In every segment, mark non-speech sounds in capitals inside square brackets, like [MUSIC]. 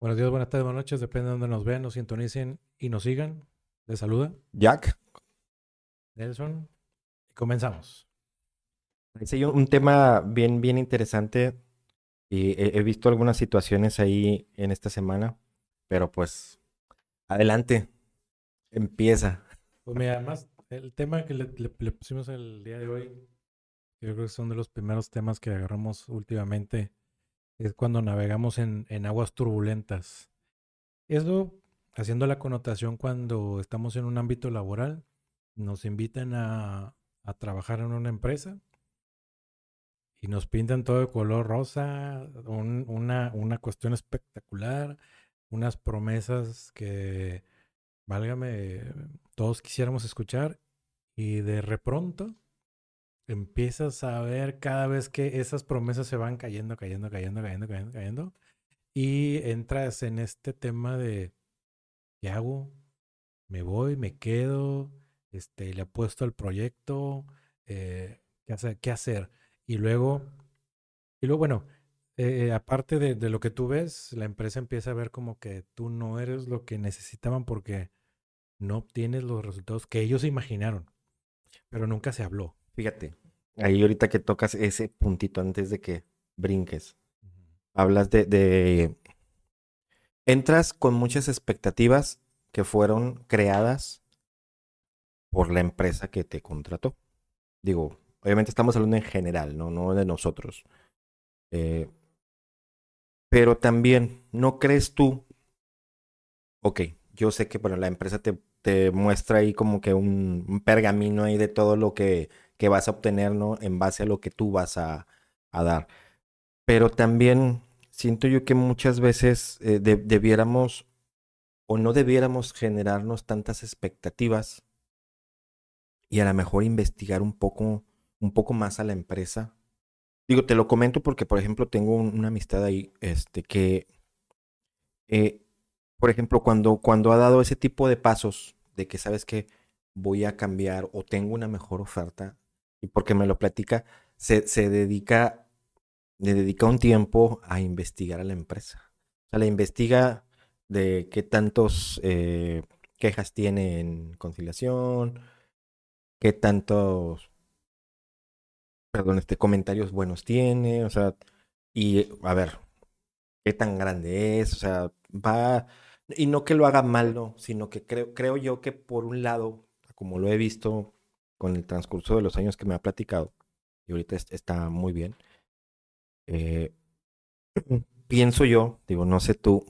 Buenos días, buenas tardes, buenas noches, depende de donde nos vean, nos sintonicen y nos sigan. Les saluda Jack. Nelson. Y comenzamos. Yo un tema bien, bien interesante y he, he visto algunas situaciones ahí en esta semana, pero pues adelante, empieza. Pues mira, además, el tema que le, le- le pusimos el día de hoy, yo creo que son de los primeros temas que agarramos últimamente, es cuando navegamos en, en aguas turbulentas. Eso, haciendo la connotación cuando estamos en un ámbito laboral, nos invitan a, a trabajar en una empresa y nos pintan todo de color rosa, un- una, una cuestión espectacular, unas promesas que, válgame, todos quisiéramos escuchar y de repronto empiezas a ver cada vez que esas promesas se van cayendo, cayendo, cayendo, cayendo, cayendo, cayendo y entras en este tema de ¿qué hago? ¿Me voy? ¿Me quedo? Este, le apuesto al proyecto, eh, ¿qué hacer? ¿Qué hacer? Y luego, y luego, bueno, eh, aparte de, de lo que tú ves, la empresa empieza a ver como que tú no eres lo que necesitaban porque no obtienes los resultados que ellos imaginaron, pero nunca se habló. Fíjate, ahí ahorita que tocas ese puntito antes de que brinques, hablas de, de... Entras con muchas expectativas que fueron creadas por la empresa que te contrató. Digo, obviamente estamos hablando en general, no, no de nosotros. Eh, pero también, ¿no crees tú? Ok, yo sé que bueno, la empresa te, te muestra ahí como que un, un pergamino ahí de todo lo que, que vas a obtener, ¿no? En base a lo que tú vas a, a dar. Pero también siento yo que muchas veces eh, de- debiéramos o no debiéramos generarnos tantas expectativas y a lo mejor investigar un poco, un poco más a la empresa. Digo, te lo comento porque, por ejemplo, tengo un- una amistad ahí, este, que, eh, por ejemplo, cuando, cuando ha dado ese tipo de pasos de que sabes que voy a cambiar o tengo una mejor oferta, porque me lo platica, se, se dedica, le dedica un tiempo a investigar a la empresa. O sea, la investiga de qué tantos eh, quejas tiene en conciliación, qué tantos, perdón, este, comentarios buenos tiene, o sea, y a ver, qué tan grande es, o sea, va, y no que lo haga mal, no, sino que creo, creo yo que por un lado, como lo he visto con el transcurso de los años que me ha platicado, y ahorita es- está muy bien, eh, [CLEARS THROAT] pienso yo, digo, no sé tú,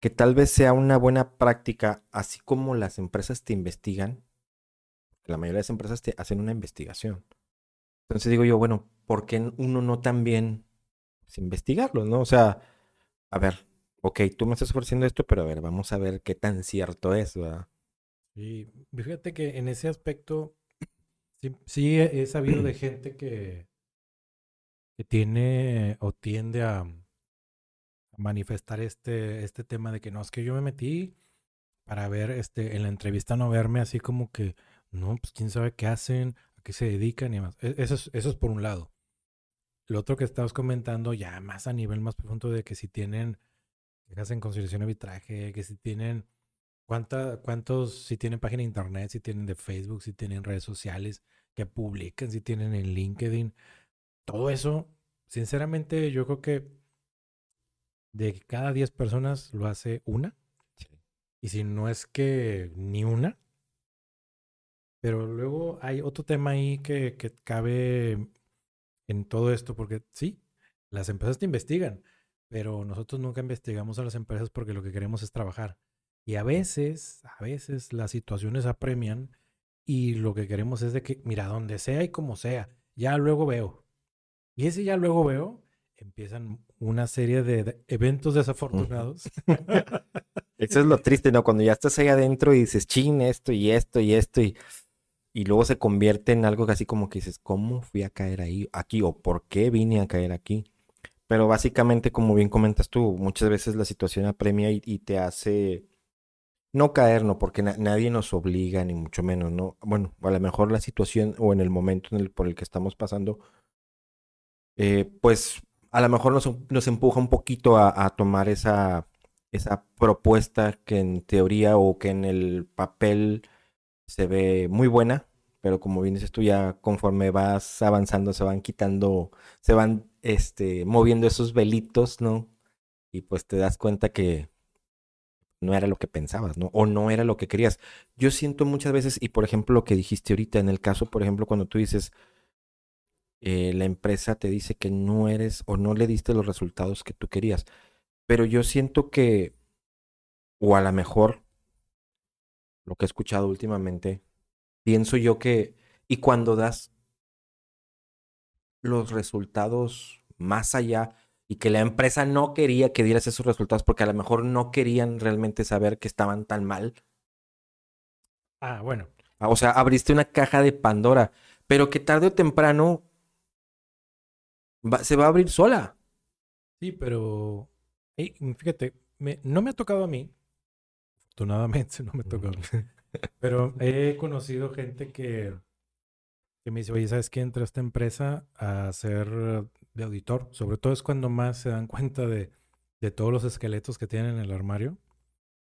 que tal vez sea una buena práctica, así como las empresas te investigan, la mayoría de las empresas te hacen una investigación. Entonces digo yo, bueno, ¿por qué uno no también pues, investigarlo, no? O sea, a ver, ok, tú me estás ofreciendo esto, pero a ver, vamos a ver qué tan cierto es, ¿verdad? Y fíjate que en ese aspecto sí, sí he sabido de gente que, que tiene o tiende a, manifestar este, este tema de que no, es que yo me metí para ver este, en la entrevista no verme así como que, no, pues quién sabe qué hacen, a qué se dedican y demás. E- Eso es, eso es por un lado. Lo otro que estabas comentando ya más a nivel más profundo de que si tienen quejas en conciliación arbitraje, que si tienen cuánta, cuántos, si tienen página de internet, si tienen de Facebook, si tienen redes sociales que publican, si tienen en LinkedIn, todo eso, sinceramente yo creo que de cada 10 personas lo hace una. Y si no es que ni una. Pero luego hay otro tema ahí que, que cabe en todo esto, porque sí, las empresas te investigan, pero nosotros nunca investigamos a las empresas porque lo que queremos es trabajar. Y a veces, a veces las situaciones apremian y lo que queremos es de que, mira, donde sea y como sea, ya luego veo. Y ese ya luego veo, empiezan una serie de eventos desafortunados. [LAUGHS] Eso es lo triste, ¿no? Cuando ya estás ahí adentro y dices, chin, esto y esto y esto, y, y luego se convierte en algo así como que dices, ¿cómo fui a caer ahí, aquí? ¿O por qué vine a caer aquí? Pero básicamente, como bien comentas tú, muchas veces la situación apremia y, y te hace no caer, ¿no? Porque na- nadie nos obliga, ni mucho menos, ¿no? Bueno, a lo mejor la situación o en el momento en el, por el que estamos pasando, eh, pues a lo mejor nos, empuja un poquito a, a tomar esa, esa propuesta que en teoría o que en el papel se ve muy buena, pero como bien dices tú, ya conforme vas avanzando se van quitando, se van este, moviendo esos velitos, ¿no? Y pues te das cuenta que no era lo que pensabas, ¿no? O no era lo que querías. Yo siento muchas veces, y por ejemplo lo que dijiste ahorita, en el caso, por ejemplo, cuando tú dices, eh, la empresa te dice que no eres o no le diste los resultados que tú querías. Pero yo siento que, o a lo mejor, lo que he escuchado últimamente, pienso yo que, y cuando das los resultados más allá y que la empresa no quería que dieras esos resultados porque a lo mejor no querían realmente saber que estaban tan mal. Ah, bueno. O sea, abriste una caja de Pandora, pero que tarde o temprano se va a abrir sola. Sí, pero fíjate, no me ha tocado a mí. Afortunadamente [LAUGHS] no me ha tocado. [LAUGHS] pero he conocido gente que, que me dice, oye, ¿sabes qué? Entra a esta empresa a ser de auditor. Sobre todo es cuando más se dan cuenta de, de todos los esqueletos que tienen en el armario,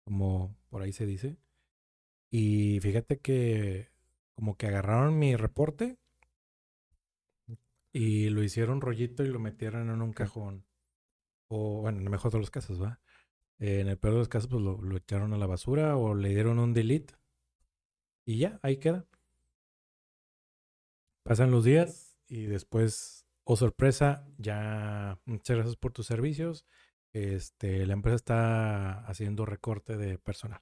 como por ahí se dice. Y fíjate que como que agarraron mi reporte y lo hicieron rollito y lo metieron en un cajón. O bueno, en el mejor de los casos, ¿va? en el peor de los casos, pues lo, lo, echaron a la basura o le dieron un delete. Y ya, ahí queda. Pasan los días y después, oh sorpresa, ya muchas gracias por tus servicios. Este, la empresa está haciendo recorte de personal.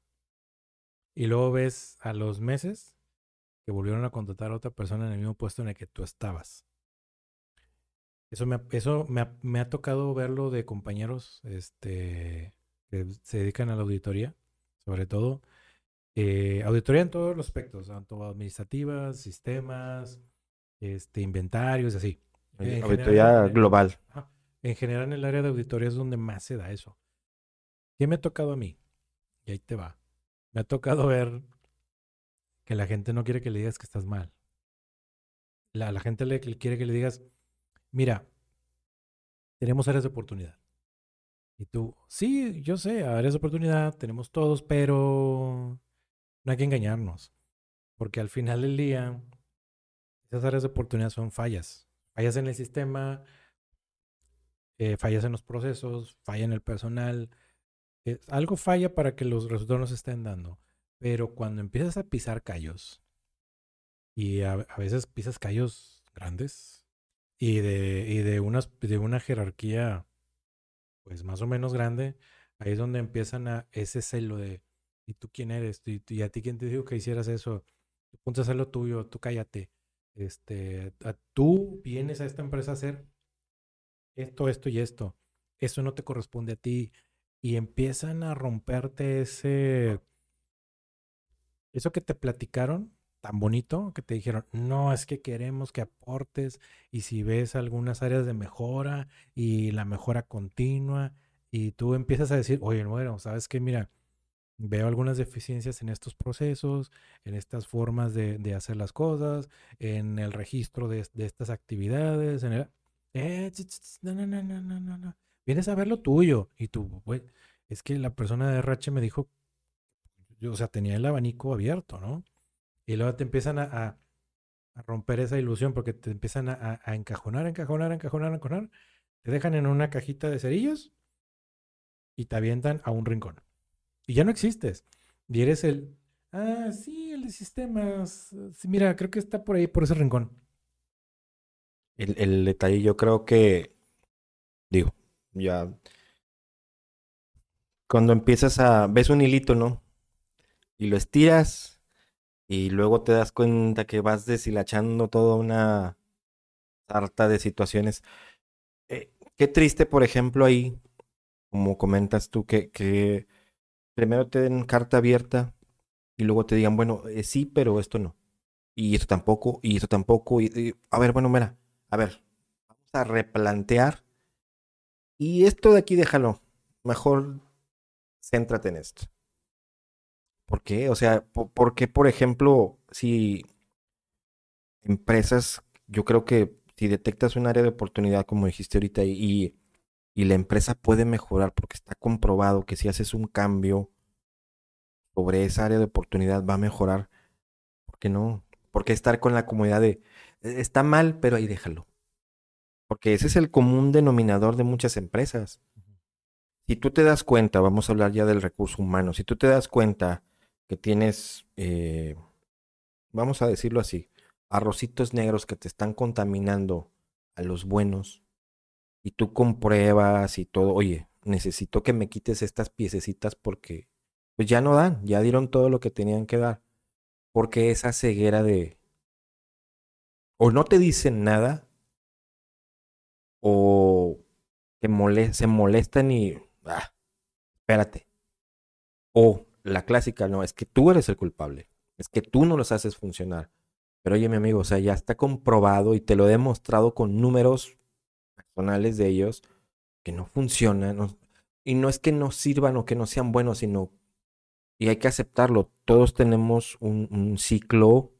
Y luego ves a los meses que volvieron a contratar a otra persona en el mismo puesto en el que tú estabas. Eso me, eso me ha, tocado verlo de compañeros este, que se dedican a la auditoría, sobre todo. Eh, auditoría en todos los aspectos, tanto administrativas, sistemas, este, inventarios, así. Auditoría global. en general, en el área de auditoría es donde más se da eso. ¿Qué me ha tocado a mí? Y ahí te va. Me ha tocado ver que la gente no quiere que le digas que estás mal. La, la gente le, quiere que le digas, mira, tenemos áreas de oportunidad. Y tú, sí, yo sé, áreas de oportunidad, tenemos todos, pero no hay que engañarnos. Porque al final del día, esas áreas de oportunidad son fallas. Fallas en el sistema, eh, fallas en los procesos, falla en el personal. Eh, algo falla para que los resultados no se estén dando. Pero cuando empiezas a pisar callos, y a veces pisas callos grandes, y de, y de, una jerarquía pues más o menos grande, ahí es donde empiezan a ese celo de ¿y tú quién eres? ¿Y, a ti quién te dijo que hicieras eso? Tú ponte a hacer lo tuyo, tú cállate. Este, tú vienes a esta empresa a hacer esto, esto y esto. Eso no te corresponde a ti. Y empiezan a romperte ese... Eso que te platicaron, tan bonito que te dijeron, no, es que queremos que aportes y si ves algunas áreas de mejora y la mejora continua y tú empiezas a decir, oye, bueno, sabes que mira, veo algunas deficiencias en estos procesos, en estas formas de, hacer las cosas, en el registro de, estas actividades, en el... Eh, no, no, no, no, no, no. Vienes a ver lo tuyo y tú, es que la persona de RH me dijo, o sea, tenía el abanico abierto, ¿no? Y luego te empiezan a, romper esa ilusión porque te empiezan a, encajonar, encajonar, encajonar, encajonar. Te dejan en una cajita de cerillos y te avientan a un rincón. Y ya no existes. Y eres el, ah, sí, el de sistemas. mira, creo que está por ahí, por ese rincón. El, el detalle yo creo que, digo, ya, cuando empiezas a, ves un hilito, ¿no? Y lo estiras y luego te das cuenta que vas deshilachando toda una sarta de situaciones. Eh, qué triste, por ejemplo, ahí, como comentas tú, que primero te den carta abierta y luego te digan, bueno, eh, sí, pero esto no. Y esto tampoco, y esto tampoco. Y, a ver, bueno, mira, a ver, vamos a replantear. Y esto de aquí déjalo. Mejor céntrate en esto. ¿Por qué? O sea, ¿por, qué, por ejemplo, si empresas, yo creo que si detectas un área de oportunidad, como dijiste ahorita, y la empresa puede mejorar porque está comprobado que si haces un cambio sobre esa área de oportunidad va a mejorar, ¿por qué no? Porque estar con la comunidad de e, está mal, pero ahí déjalo. Porque ese es el común denominador de muchas empresas. Si tú te das cuenta, vamos a hablar ya del recurso humano, si tú te das cuenta que tienes, eh, vamos a decirlo así, arrocitos negros que te están contaminando a los buenos, y tú compruebas y todo, oye, necesito que me quites estas piececitas porque pues ya no dan, ya dieron todo lo que tenían que dar. Porque esa ceguera de o no te dicen nada o que se molestan y ah, espérate. O la clásica, no, es que tú eres el culpable. Es que tú no los haces funcionar. Pero oye, mi amigo, o sea, ya está comprobado y te lo he demostrado con números personales de ellos que no funcionan. y no es que no sirvan o que no sean buenos, sino, y hay que aceptarlo, todos tenemos un, ciclo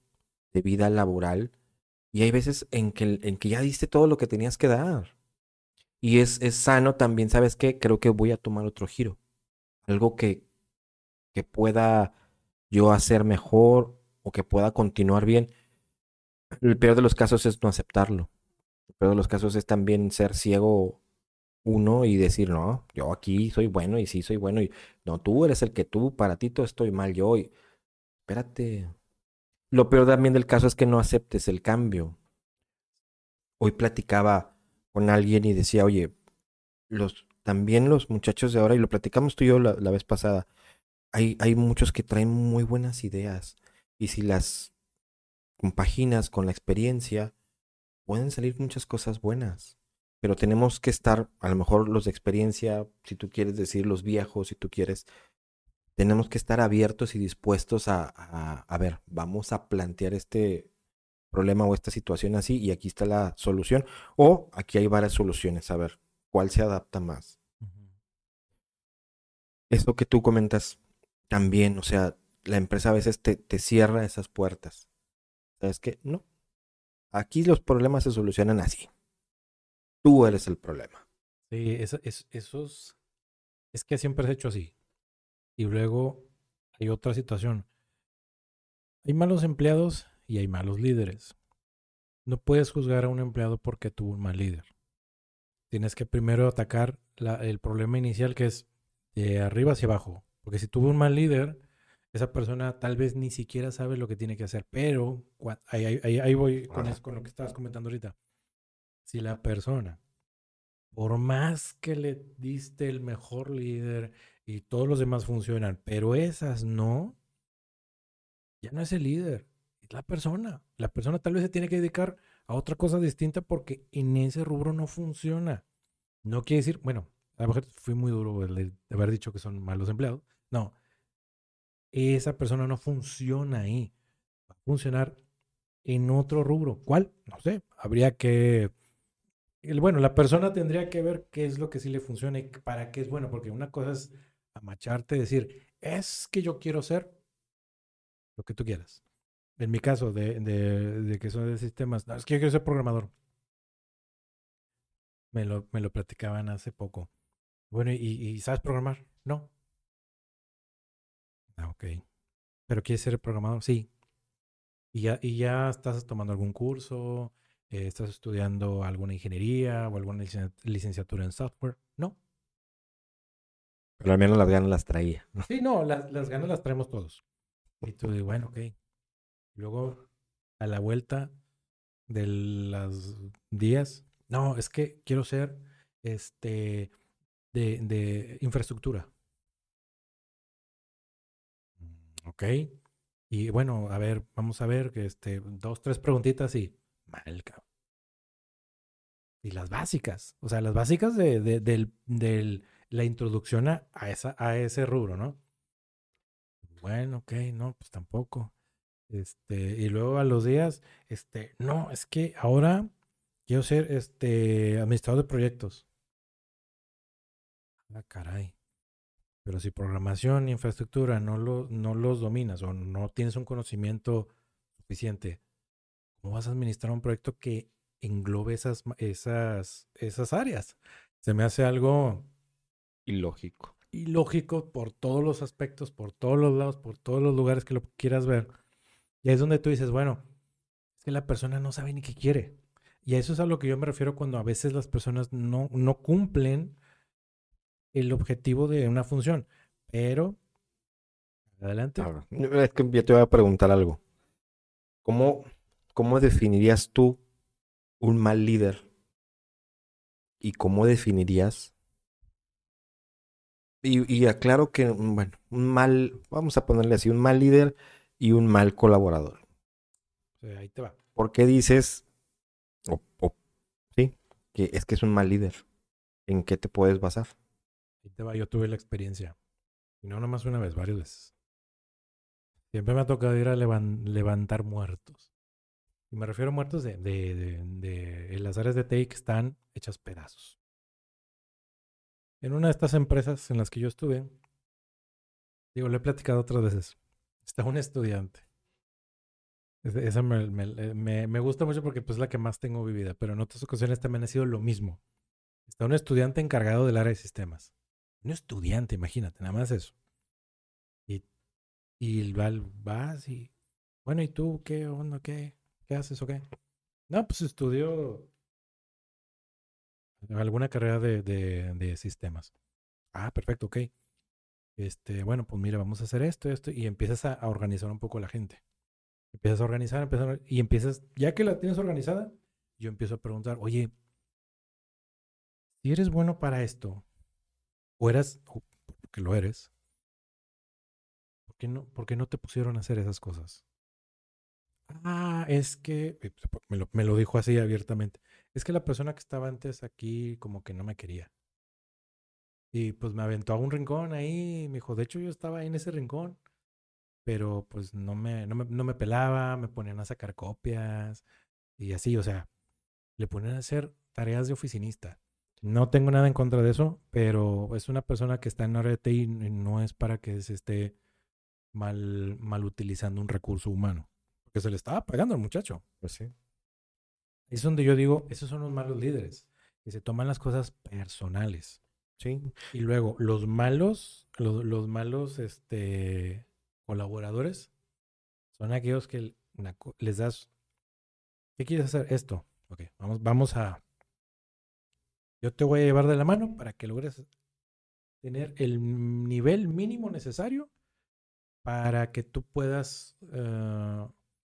de vida laboral y hay veces en que, en que ya diste todo lo que tenías que dar. Y es, es sano también, ¿sabes qué? Creo que voy a tomar otro giro. Algo que, que pueda yo hacer mejor o que pueda continuar bien. El peor de los casos es no aceptarlo. Peor de los casos es también ser ciego uno y decir, no, yo aquí soy bueno y sí soy bueno y no, tú eres el que tú, para ti todo estoy mal yo. Y, espérate. Lo peor también del caso es que no aceptes el cambio. Hoy platicaba con alguien y decía, oye, los, también los muchachos de ahora, y lo platicamos tú y yo la, la vez pasada, hay, hay muchos que traen muy buenas ideas y si las compaginas con la experiencia, pueden salir muchas cosas buenas. Pero tenemos que estar, a lo mejor los de experiencia, si tú quieres decir los viejos, si tú quieres, tenemos que estar abiertos y dispuestos a, a, ver, vamos a plantear este problema o esta situación así y aquí está la solución. O aquí hay varias soluciones, a ver, ¿cuál se adapta más? Eso que tú comentas también, o sea, la empresa a veces te, te cierra esas puertas. ¿Sabes qué? No. Aquí los problemas se solucionan así. Tú eres el problema. Sí, eso, es, esos. Es que siempre has hecho así. Y luego hay otra situación. Hay malos empleados y hay malos líderes. No puedes juzgar a un empleado porque tuvo un mal líder. Tienes que primero atacar el problema inicial que es de arriba hacia abajo. Porque si tuvo un mal líder, esa persona tal vez ni siquiera sabe lo que tiene que hacer, pero ahí, voy con, con lo que estabas comentando ahorita. Si la persona, por más que le diste el mejor líder y todos los demás funcionan, pero esas no, ya no es el líder, es la persona. La persona tal vez se tiene que dedicar a otra cosa distinta porque en ese rubro no funciona. No quiere decir, bueno, a lo mejor fui muy duro de haber dicho que son malos empleados. No, esa persona no funciona ahí. Va a funcionar en otro rubro. ¿Cuál? No sé. Habría que... Bueno, la persona tendría que ver qué es lo que sí le funciona y para qué es bueno, porque una cosa es amacharte y decir, es que yo quiero ser lo que tú quieras. En mi caso, de, de, que son de sistemas, es que yo quiero ser programador. Me lo, me lo platicaban hace poco. Bueno, ¿y sabes programar? No. Ah, ok. ¿Pero quieres ser programador? Sí. ¿Y ya, y ya estás tomando algún curso? Eh, ¿Estás estudiando alguna ingeniería o alguna licenciatura en software? No. Pero al menos las ganas las traía. Sí, no, las, las ganas las traemos todos. Y tú dices, bueno, ok. Luego, a la vuelta de los días, no, es que quiero ser este de, de infraestructura. Ok. Y bueno, a ver, vamos a ver que este, dos, tres preguntitas y mal, cabrón. Y las básicas, o sea, las básicas de, de, del, la introducción a, esa, a ese rubro, ¿no? Bueno, ok, no, pues tampoco. Este, y luego a los días, este, no, es que ahora quiero ser este administrador de proyectos. Ah, caray. Pero si programación y infraestructura no, lo, no los dominas o no tienes un conocimiento suficiente, ¿cómo vas a administrar un proyecto que englobe esas, esas, esas áreas? Se me hace algo ilógico. Ilógico por todos los aspectos, por todos los lados, por todos los lugares que lo quieras ver. Y es donde tú dices, bueno, es que la persona no sabe ni qué quiere. Y a eso es a lo que yo me refiero cuando a veces las personas no, no cumplen el objetivo de una función. Pero, adelante. es que yo te voy a preguntar algo. ¿Cómo, cómo definirías tú un mal líder? ¿Y cómo definirías? Y, y aclaro que, bueno, un mal, vamos a ponerle así, un mal líder y un mal colaborador. ahí te va. ¿Por qué dices, sí, que es que es un mal líder? ¿En qué te puedes basar? Ahí te va, yo tuve la experiencia. Y no nomás una vez, varias veces. Siempre me ha tocado ir a levantar muertos. Y me refiero a muertos de, de, de, las áreas de TI que están hechas pedazos. En una de estas empresas en las que yo estuve, digo, le he platicado otras veces, está un estudiante. Esa me, me, me, gusta mucho porque pues, es la que más tengo vivida, pero en otras ocasiones también ha sido lo mismo. Está un estudiante encargado del área de sistemas. Un estudiante, imagínate, nada más eso. Y, y vas y, bueno, ¿y tú qué onda? ¿Qué, qué haces o qué? No, pues estudio alguna carrera de, de, sistemas. Ah, perfecto, ok. Este, bueno, pues mira, vamos a hacer esto, esto, y empiezas a, organizar un poco a la gente. Empiezas a organizar, empiezas y empiezas, ya que la tienes organizada, yo empiezo a preguntar, oye, si eres bueno para esto, o eras, porque lo eres, ¿por qué, no, ¿por qué no te pusieron a hacer esas cosas? Ah, es que, eh, me lo, me lo dijo así abiertamente, es que la persona que estaba antes aquí como que no me quería. Y pues me aventó a un rincón ahí, me dijo, de hecho yo estaba ahí en ese rincón, pero pues no me, no me, no me pelaba, me ponían a sacar copias y así, o sea, le ponían a hacer tareas de oficinista. No tengo nada en contra de eso, pero es una persona que está en RT y no es para que se esté mal, mal utilizando un recurso humano. Porque se le estaba pagando al muchacho. Pues sí. Es donde yo digo, esos son los malos líderes, que se toman las cosas personales. Sí. Y luego, los malos, los, los malos este, colaboradores son aquellos que les das, ¿qué quieres hacer? Esto. Ok, vamos, vamos a, yo te voy a llevar de la mano para que logres tener el nivel mínimo necesario para que tú puedas eh,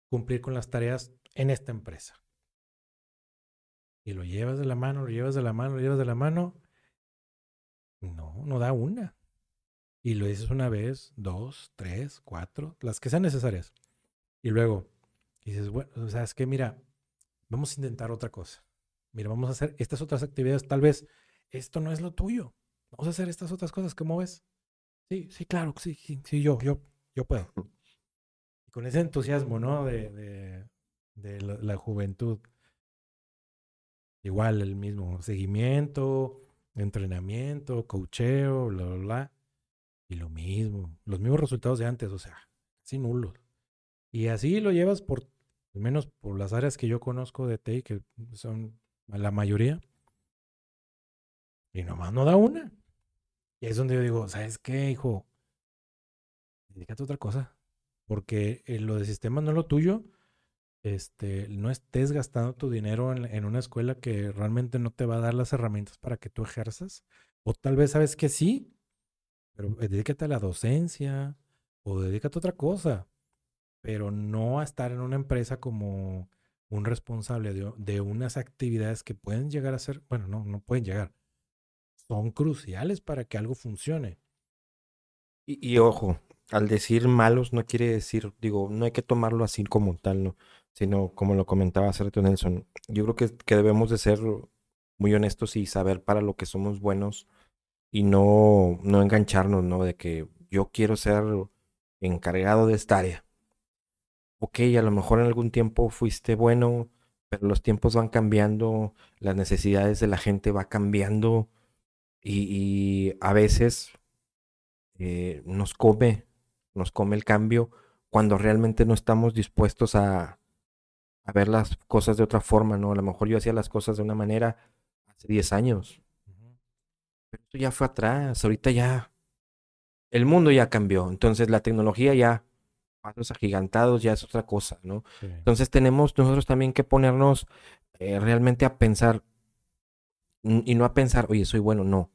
cumplir con las tareas en esta empresa. Y lo llevas de la mano, lo llevas de la mano, lo llevas de la mano. No, no da una. Y lo dices una vez, dos, tres, cuatro, las que sean necesarias. Y luego dices, bueno, o sea, es que mira, vamos a intentar otra cosa mira, vamos a hacer estas otras actividades, tal vez esto no es lo tuyo. Vamos a hacer estas otras cosas, ¿cómo ves? Sí, sí, claro, sí, sí, sí yo, yo, yo puedo. Y con ese entusiasmo, ¿no? De, de, la, juventud. Igual el mismo seguimiento, entrenamiento, cocheo, bla, bla, bla. Y lo mismo, los mismos resultados de antes, o sea, sin nulos. Y así lo llevas por, al menos por las áreas que yo conozco de TI, que son la mayoría. Y nomás no da una. Y es donde yo digo, ¿sabes qué, hijo? Dedícate a otra cosa. Porque eh, lo de sistema no es lo tuyo. Este, no estés gastando tu dinero en, una escuela que realmente no te va a dar las herramientas para que tú ejerzas. O tal vez sabes que sí, pero eh, dedícate a la docencia o dedícate a otra cosa. Pero no a estar en una empresa como un responsable de, unas actividades que pueden llegar a ser, bueno, no, no pueden llegar, son cruciales para que algo funcione. Y, ojo, al decir malos no quiere decir, digo, no hay que tomarlo así como tal, ¿no? Sino como lo comentaba Sergio Nelson, yo creo que, que debemos de ser muy honestos y saber para lo que somos buenos y no, no engancharnos, ¿no? De que yo quiero ser encargado de esta área ok, a lo mejor en algún tiempo fuiste bueno, pero los tiempos van cambiando, las necesidades de la gente va cambiando y, a veces eh, nos come, nos come el cambio cuando realmente no estamos dispuestos a, a ver las cosas de otra forma, ¿no? A lo mejor yo hacía las cosas de una manera hace 10 años Pero eso ya fue atrás, ahorita ya el mundo ya cambió, entonces la tecnología ya pasos agigantados ya es otra cosa, ¿no? Entonces tenemos nosotros también que ponernos eh, realmente a pensar y no a pensar, oye, soy bueno, no.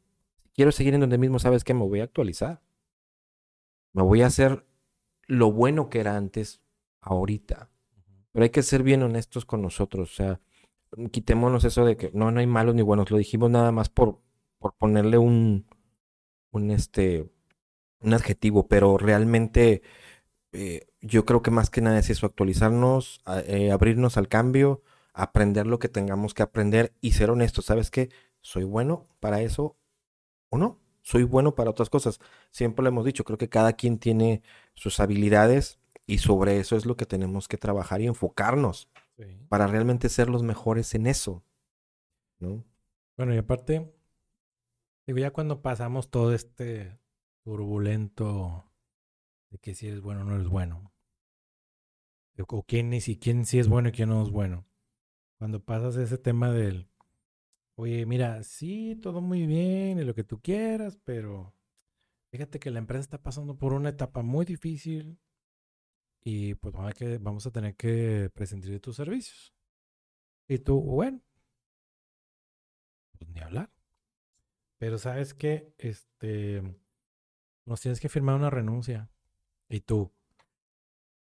Quiero seguir en donde mismo, ¿sabes qué? Me voy a actualizar. Me voy a hacer lo bueno que era antes, ahorita. Pero hay que ser bien honestos con nosotros, o sea, quitémonos eso de que no, no hay malos ni buenos, lo dijimos nada más por, por ponerle un, un, este, un adjetivo, pero realmente eh, yo creo que más que nada es eso, actualizarnos, eh, abrirnos al cambio, aprender lo que tengamos que aprender y ser honestos. ¿Sabes qué? ¿Soy bueno para eso o no? ¿Soy bueno para otras cosas? Siempre lo hemos dicho, creo que cada quien tiene sus habilidades y sobre eso es lo que tenemos que trabajar y enfocarnos para realmente ser los mejores en eso. ¿no? Bueno, y aparte, digo, ya cuando pasamos todo este turbulento de que si eres bueno o no eres bueno, o quién, y si, quién sí es bueno y quién no es bueno, cuando pasas ese tema del, oye, mira, sí, todo muy bien y lo que tú quieras, pero fíjate que la empresa está pasando por una etapa muy difícil y pues vamos a, que, vamos a tener que prescindir de tus servicios. Y tú, bueno, pues ni hablar. Pero sabes que, este, nos tienes que firmar una renuncia. Y tú,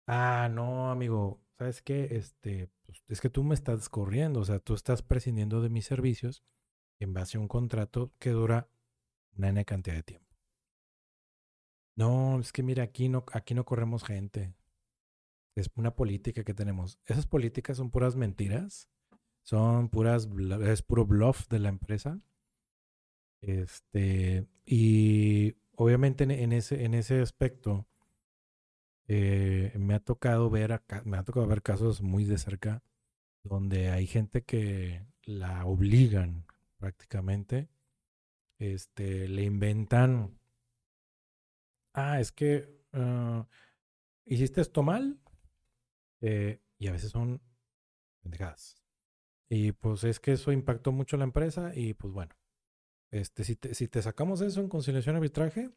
ah, no, amigo, ¿sabes qué? Este, pues, es que tú me estás corriendo, o sea, tú estás prescindiendo de mis servicios en base a un contrato que dura una N cantidad de tiempo. No, es que mira, aquí no, aquí no corremos gente. Es una política que tenemos. Esas políticas son puras mentiras. Son puras, es puro bluff de la empresa. Este, y obviamente en, ese, en ese aspecto, eh, me ha tocado ver me ha tocado ver casos muy de cerca donde hay gente que la obligan prácticamente, este, le inventan, ah, es que ah, hiciste esto mal, eh, y a veces son pendejadas. Y pues es que eso impactó mucho la empresa y pues bueno, este, si te, si te sacamos eso en conciliación arbitraje,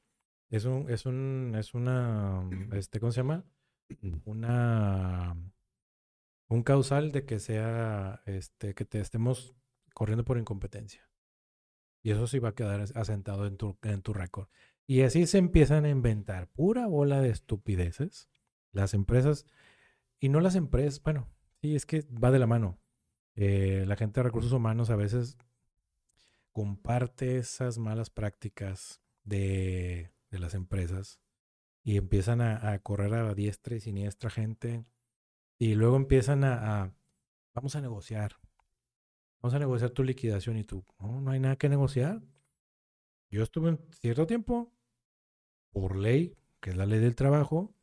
es un, es un, es una, este, ¿cómo se llama? Una, un causal de que sea, este, que te estemos corriendo por incompetencia. Y eso sí va a quedar asentado en tu, en tu récord. Y así se empiezan a inventar pura bola de estupideces. Las empresas, y no las empresas, bueno, sí, es que va de la mano. Eh, la gente de recursos humanos a veces comparte esas malas prácticas de de las empresas y empiezan a, correr a diestra y siniestra gente y luego empiezan a, vamos a negociar, vamos a negociar tu liquidación y tú, no, no hay nada que negociar. Yo estuve en cierto tiempo, por ley, que es la ley del trabajo,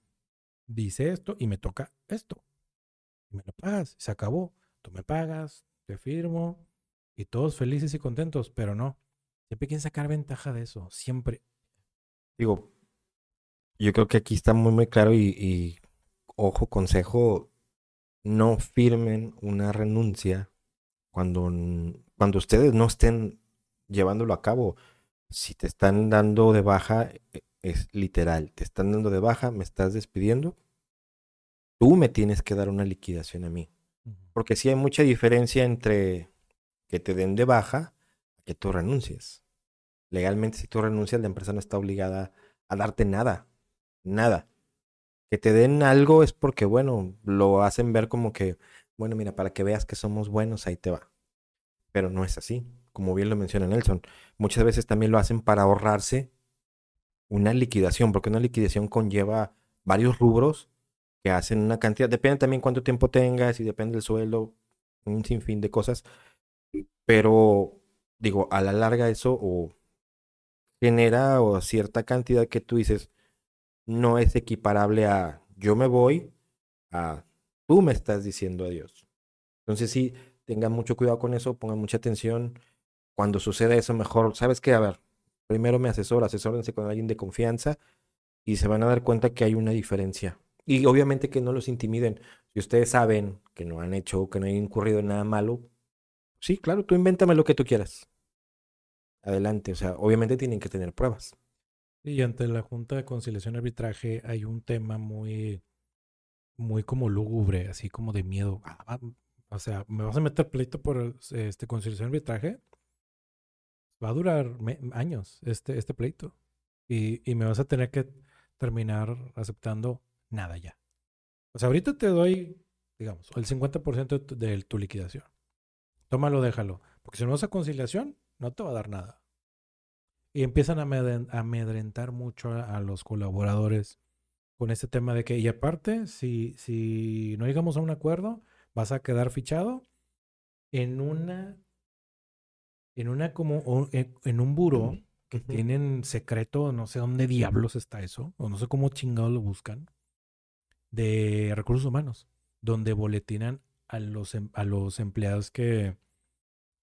dice esto y me toca esto. Me lo pagas, se acabó. Tú me pagas, te firmo y todos felices y contentos, pero no. Siempre quieren sacar ventaja de eso, siempre. Digo, yo creo que aquí está muy, muy claro y, ojo, consejo, no firmen una renuncia cuando, cuando ustedes no estén llevándolo a cabo. Si te están dando de baja, e, es literal, te están dando de baja, me estás despidiendo, tú me tienes que dar una liquidación a mí. Porque sí hay mucha diferencia entre que te den de baja a que tú renuncies. Legalmente, si tú renuncias, la empresa no está obligada a darte nada. Nada. Que te den algo es porque, bueno, lo hacen ver como que, bueno, mira, para que veas que somos buenos, ahí te va. Pero no es así. Como bien lo menciona Nelson. Muchas veces también lo hacen para ahorrarse una liquidación, porque una liquidación conlleva varios rubros que hacen una cantidad. Depende también cuánto tiempo tengas y depende del sueldo, un sinfín de cosas. Pero, digo, a la larga eso genera o cierta cantidad que tú dices no es equiparable a yo me voy a tú me estás diciendo adiós. Entonces sí, tengan mucho cuidado con eso, pongan mucha atención. Cuando suceda eso, mejor, ¿sabes qué? A ver, primero me asesoro, asesórense con alguien de confianza y se van a dar cuenta que hay una diferencia. Y obviamente que no los intimiden. Si ustedes saben que no han hecho, que no han incurrido en nada malo, sí, claro, tú invéntame lo que tú quieras. Adelante. O sea, obviamente tienen que tener pruebas. Y ante la Junta de Conciliación y Arbitraje hay un tema muy, muy como lúgubre, así como de miedo. Ah, o sea, ¿me vas a meter pleito por este conciliación y arbitraje? Va a durar años este, este pleito. Y, y me vas a tener que terminar aceptando nada ya. O sea, ahorita te doy, digamos, el 50% de tu liquidación. Tómalo, déjalo. Porque si no vas a conciliación, no te va a dar nada. Y empiezan a amedrentar mucho a, los colaboradores con este tema de que, y aparte, si, si no llegamos a un acuerdo, vas a quedar fichado en una, en una como, en, un buró que tienen secreto, no sé dónde diablos está eso, o no sé cómo chingados lo buscan, de recursos humanos, donde boletinan a los, em, a los empleados que,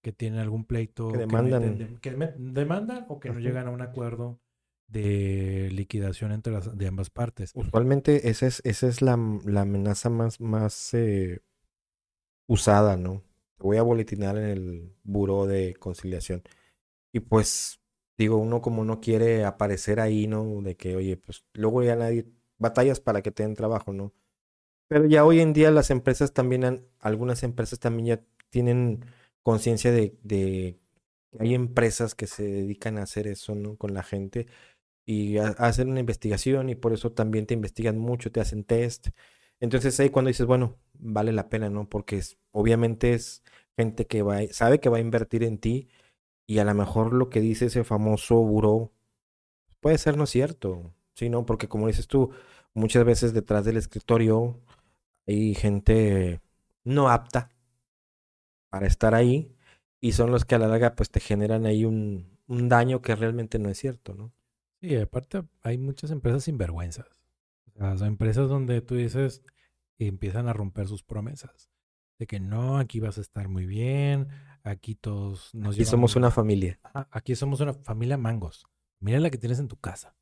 que tienen algún pleito. Que demandan. Que, demandan o que no llegan a un acuerdo de liquidación entre las de ambas partes. Usualmente esa es, esa es la, amenaza más, más eh, usada, ¿no? Te voy a boletinar en el buró de conciliación. Y pues, digo, uno como no quiere aparecer ahí, ¿no? De que, oye, pues luego ya nadie, batallas para que te den trabajo, ¿no? Pero ya hoy en día las empresas también, algunas empresas también ya tienen conciencia de, de, hay empresas que se dedican a hacer eso, ¿no? Con la gente y a, hacer una investigación y por eso también te investigan mucho, te hacen test. Entonces ahí cuando dices, bueno, vale la pena, ¿no? Porque obviamente es gente que va, sabe que va a invertir en ti y a lo mejor lo que dice ese famoso buró puede ser no cierto, ¿sí? ¿No? Porque como dices tú, muchas veces detrás del escritorio hay gente no apta para estar ahí y son los que a la larga pues te generan ahí un, un daño que realmente no es cierto, ¿no? Sí, aparte hay muchas empresas sinvergüenzas. O sea, son empresas donde tú dices y empiezan a romper sus promesas. De que no, aquí vas a estar muy bien, aquí todos nos Aquí somos una familia. aquí somos una familia mangos. Mira la que tienes en tu casa.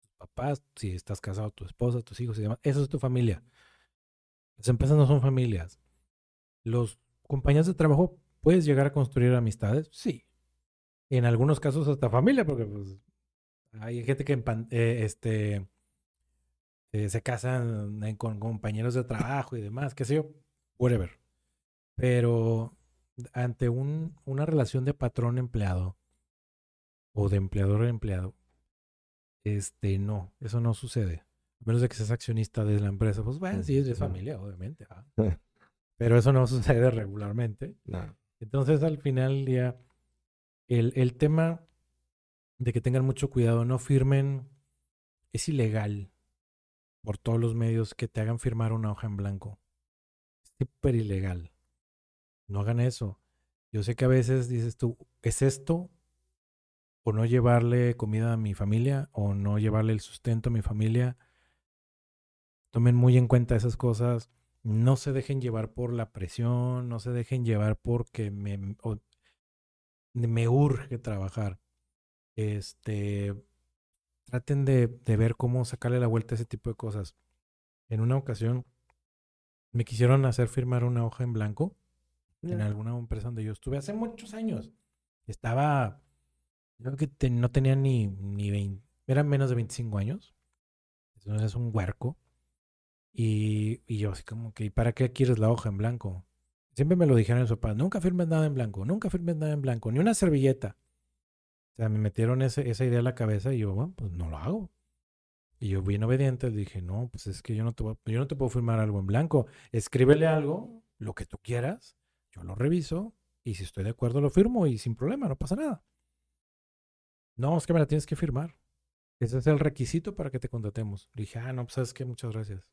Tus papás, si estás casado, tu esposa, tus hijos y demás. Eso es tu familia. Las empresas no son familias. Los compañías de trabajo, ¿puedes llegar a construir amistades? Sí. En algunos casos hasta familia, porque pues, hay gente que eh, este, eh, se casan con compañeros de trabajo y demás, qué sé yo, whatever. Pero ante un, una relación de patrón-empleado o de empleador-empleado, este, no, eso no sucede. A menos de que seas accionista de la empresa, pues bueno, sí, es familia, obviamente. [LAUGHS] Pero eso no [LAUGHS] sucede regularmente. Entonces, al final día, el, el tema de que tengan mucho cuidado, no firmen, es ilegal por todos los medios que te hagan firmar una hoja en blanco. Es súper ilegal. No hagan eso. Yo sé que a veces dices tú, ¿es esto? O no llevarle comida a mi familia, o no llevarle el sustento a mi familia. Tomen muy en cuenta esas cosas. No se dejen llevar por la presión, no se dejen llevar porque me, me urge trabajar. Este, traten de, ver cómo sacarle la vuelta a ese tipo de cosas. En una ocasión me quisieron hacer firmar una hoja en blanco en alguna empresa donde yo estuve hace muchos años. Estaba, yo creo que no tenía ni, ni 20, eran menos de 25 años. Entonces es un huerco. Y, yo así como que, ¿para qué quieres la hoja en blanco? Siempre me lo dijeron en su papá, nunca firmes nada en blanco, nunca firmes nada en blanco, ni una servilleta. O sea, me metieron esa idea en la cabeza y yo, bueno, pues no lo hago. Y yo bien obediente dije, no, pues es que yo no te, yo no te puedo firmar algo en blanco. Escríbele algo, lo que tú quieras, yo lo reviso y si estoy de acuerdo lo firmo y sin problema, no pasa nada. No, es que me la tienes que firmar. Ese es el requisito para que te contratemos. Le dije, ah, no, pues sabes que muchas gracias.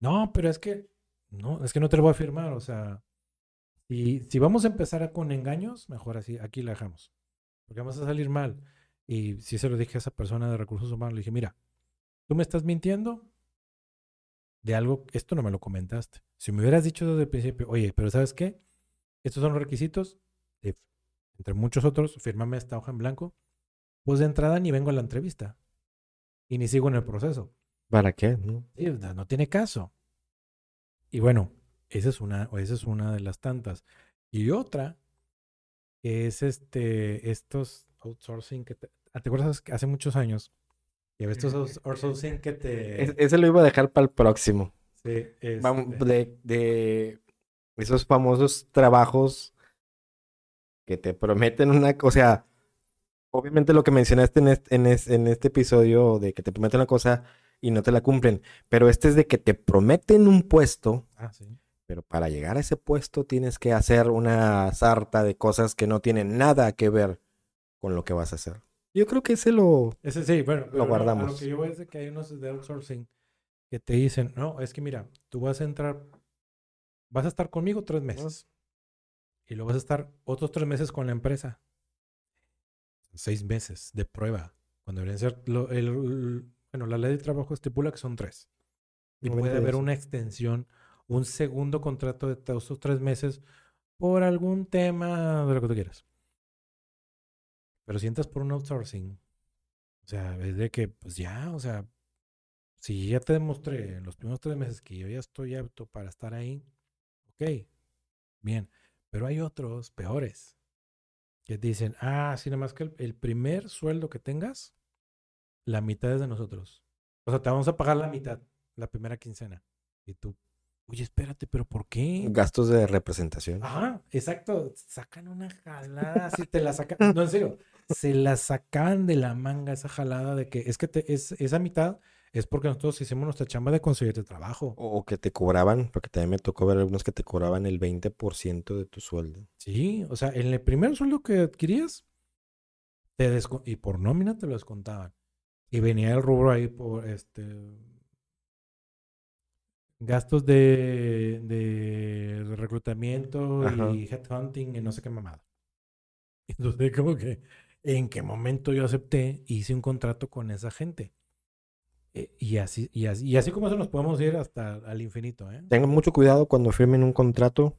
No, pero es que, no, es que no te lo voy a firmar. O sea, si, si vamos a empezar con engaños, mejor así, aquí la dejamos porque vamos a salir mal. Y si se lo dije a esa persona de recursos humanos, le dije, mira, tú me estás mintiendo de algo, esto no me lo comentaste. Si me hubieras dicho desde el principio, oye, pero ¿sabes qué? Estos son los requisitos, entre muchos otros, fírmame esta hoja en blanco, pues de entrada ni vengo a la entrevista y ni sigo en el proceso. ¿Para qué? No, no tiene caso. Y bueno, esa es una, esa es una de las tantas. Y otra que es este, estos outsourcing que te, ah, ¿te acuerdas que hace muchos años? Y estos outs- [LAUGHS] outsourcing que te... Es- ese lo iba a dejar para el próximo. sí, Vamos, este, de, de esos famosos trabajos que te prometen una cosa. O sea, obviamente lo que mencionaste en este, en es- en este episodio de que te prometen una cosa y no te la cumplen. Pero este es de que te prometen un puesto, ah, sí. pero para llegar a ese puesto tienes que hacer una sarta de cosas que no tienen nada que ver con lo que vas a hacer. Yo creo que ese lo. Ese sí, bueno, no, a guardamos. lo que yo voy es de que hay unos de outsourcing que te dicen, no, es que mira, tú vas a entrar, vas a estar conmigo tres meses. Y luego vas a estar otros tres meses con la empresa. Seis meses de prueba. Cuando deberían ser, lo- el, bueno, la ley de trabajo estipula que son tres. Y puede 90 haber días. una extensión, un segundo contrato de esos tres meses por algún tema de lo que tú quieras. Pero si entras por un outsourcing, o sea, es de que, pues ya, o sea, si ya te demostré en los primeros tres meses que yo ya estoy apto para estar ahí, ok, bien. Pero hay otros peores que dicen, ah, sí, nada más que el, el primer sueldo que tengas, la mitad es de nosotros. O sea, te vamos a pagar la mitad, la primera quincena. Y tú, oye, espérate, pero ¿por qué? Gastos de representación. Ajá, exacto. Sacan una jalada, así te la sacan. No, en serio, se la sacan de la manga esa jalada de que es que te- es, esa mitad es porque nosotros hicimos nuestra chamba de conseguirte trabajo. O que te cobraban, porque también me tocó ver algunos que te cobraban el 20% de tu sueldo. Sí, o sea, en el primer sueldo que adquirías, te y por nómina te lo descontaban. Y venía el rubro ahí por este gastos de, de reclutamiento Ajá. y headhunting y no sé qué mamada. [LAUGHS] Entonces, como que, ¿en qué momento yo acepté? Hice un contrato con esa gente. Eh, y así, y así, y así como eso nos podemos ir hasta al infinito, ¿eh? Tengan mucho cuidado cuando firmen un contrato,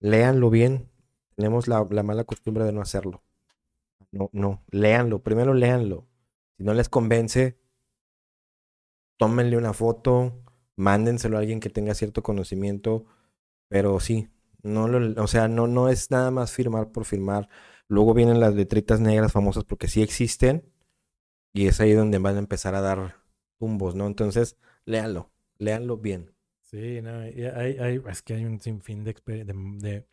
léanlo bien. Tenemos la, la mala costumbre de no hacerlo. No, no, léanlo, primero léanlo. Si no les convence, tómenle una foto, mándenselo a alguien que tenga cierto conocimiento, pero sí, no lo, o sea, no, no es nada más firmar por firmar. Luego vienen las letritas negras famosas porque sí existen y es ahí donde van a empezar a dar tumbos, ¿no? Entonces, léanlo, léanlo bien. Sí, no, hay, hay- es que hay un sinfín de, de, de-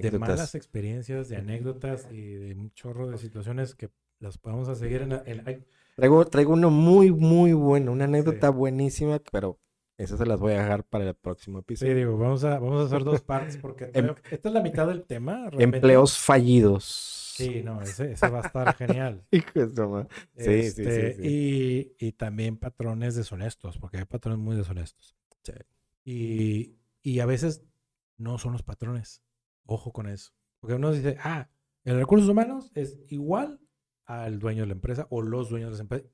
de malas experiencias, de anécdotas y de un chorro de situaciones que las podemos a seguir en, en- Traigo, traigo uno muy, muy bueno, una anécdota Sí. buenísima, pero esas se las voy a dejar para el próximo Sí, episodio. digo, vamos a, vamos a hacer dos partes porque Em- esta es la mitad del tema. realmente. Empleos fallidos. Sí, no, ese, ese va a estar genial. [LAUGHS] Hijo de su madre. Sí, sí, sí, Este, sí. Y, y también patrones deshonestos, porque hay patrones muy deshonestos. Sí. Y, y a veces no son los patrones. Ojo con eso. Porque uno dice, ah, el recursos humanos es igual al dueño de la empresa o los dueños de las empresas.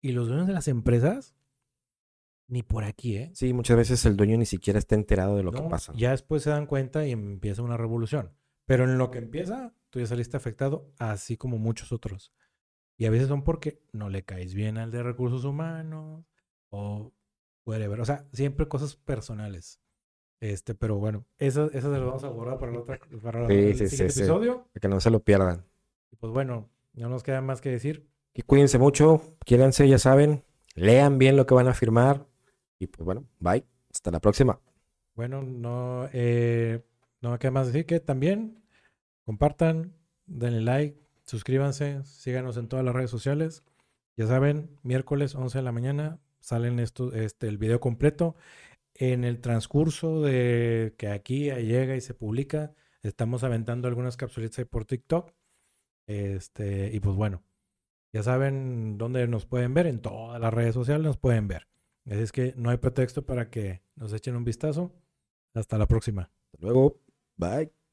Y los dueños de las empresas, ni por aquí, ¿eh? Sí, muchas veces el dueño ni siquiera está enterado de lo que pasa. Ya después se dan cuenta y empieza una revolución. Pero en lo que empieza, tú ya saliste afectado, así como muchos otros. Y a veces son porque no le caes bien al de recursos humanos o whatever. O sea, siempre cosas personales. Este, pero bueno, eso, eso se lo vamos a guardar para el, otro, para Sí, el sí, episodio. Para que no se lo pierdan. Y pues bueno, no nos queda más que decir. Y cuídense mucho, quiéranse, ya saben. Lean bien lo que van a firmar. Y pues bueno, bye. Hasta la próxima. Bueno, no, eh, no me queda más decir que también compartan, denle like, suscríbanse, síganos en todas las redes sociales. Ya saben, miércoles 11 de la mañana salen esto, este, el video completo. En el transcurso de que aquí llega y se publica, estamos aventando algunas capsulitas ahí por TikTok. Este, y pues bueno, ya saben dónde nos pueden ver, en todas las redes sociales nos pueden ver. Así es que no hay pretexto para que nos echen un vistazo. Hasta la próxima. Hasta luego. Bye.